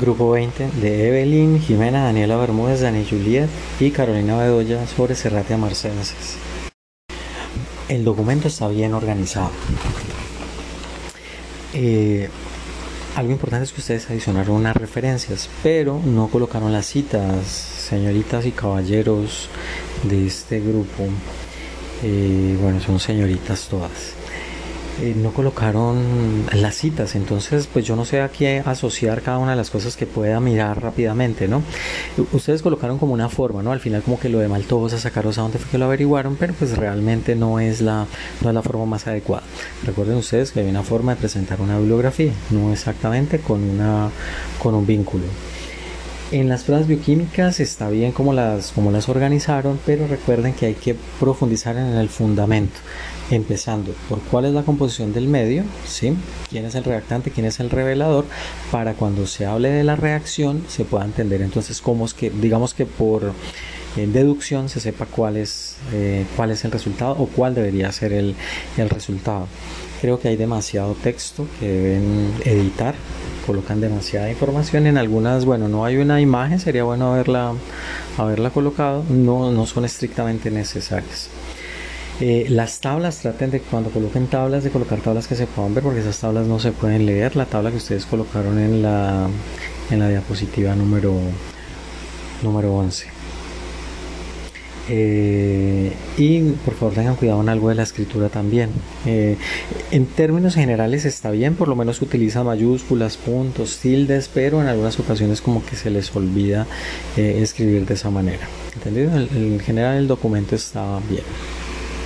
Grupo 20 de Evelyn, Jimena, Daniela Bermúdez, Dani Juliet y Carolina Bedoya sobre Serratia Marcenses. El documento está bien organizado. Eh, algo importante es que ustedes adicionaron unas referencias, pero no colocaron las citas, señoritas y caballeros de este grupo. Eh, bueno, son señoritas todas. Eh, no colocaron las citas, entonces pues yo no sé a qué asociar cada una de las cosas que pueda mirar rápidamente, ¿no? Ustedes colocaron como una forma, ¿no? Al final como que lo de Maltosa, sacaros a dónde fue que lo averiguaron, pero pues realmente no es la, no es la forma más adecuada. Recuerden ustedes que hay una forma de presentar una bibliografía, no exactamente con, una, con un vínculo. En las pruebas bioquímicas está bien como las, como las organizaron, pero recuerden que hay que profundizar en el fundamento, empezando por cuál es la composición del medio, ¿sí? quién es el reactante, quién es el revelador, para cuando se hable de la reacción se pueda entender entonces cómo es que, digamos que por deducción se sepa cuál es, eh, cuál es el resultado o cuál debería ser el, el resultado. Creo que hay demasiado texto que deben editar colocan demasiada información en algunas bueno no hay una imagen sería bueno haberla haberla colocado no no son estrictamente necesarias. Eh, las tablas traten de cuando coloquen tablas de colocar tablas que se puedan ver porque esas tablas no se pueden leer. La tabla que ustedes colocaron en la en la diapositiva número número 11 eh, y por favor tengan cuidado en algo de la escritura también. Eh, en términos generales está bien, por lo menos utiliza mayúsculas, puntos, tildes, pero en algunas ocasiones como que se les olvida eh, escribir de esa manera. ¿Entendido? En, en general el documento está bien.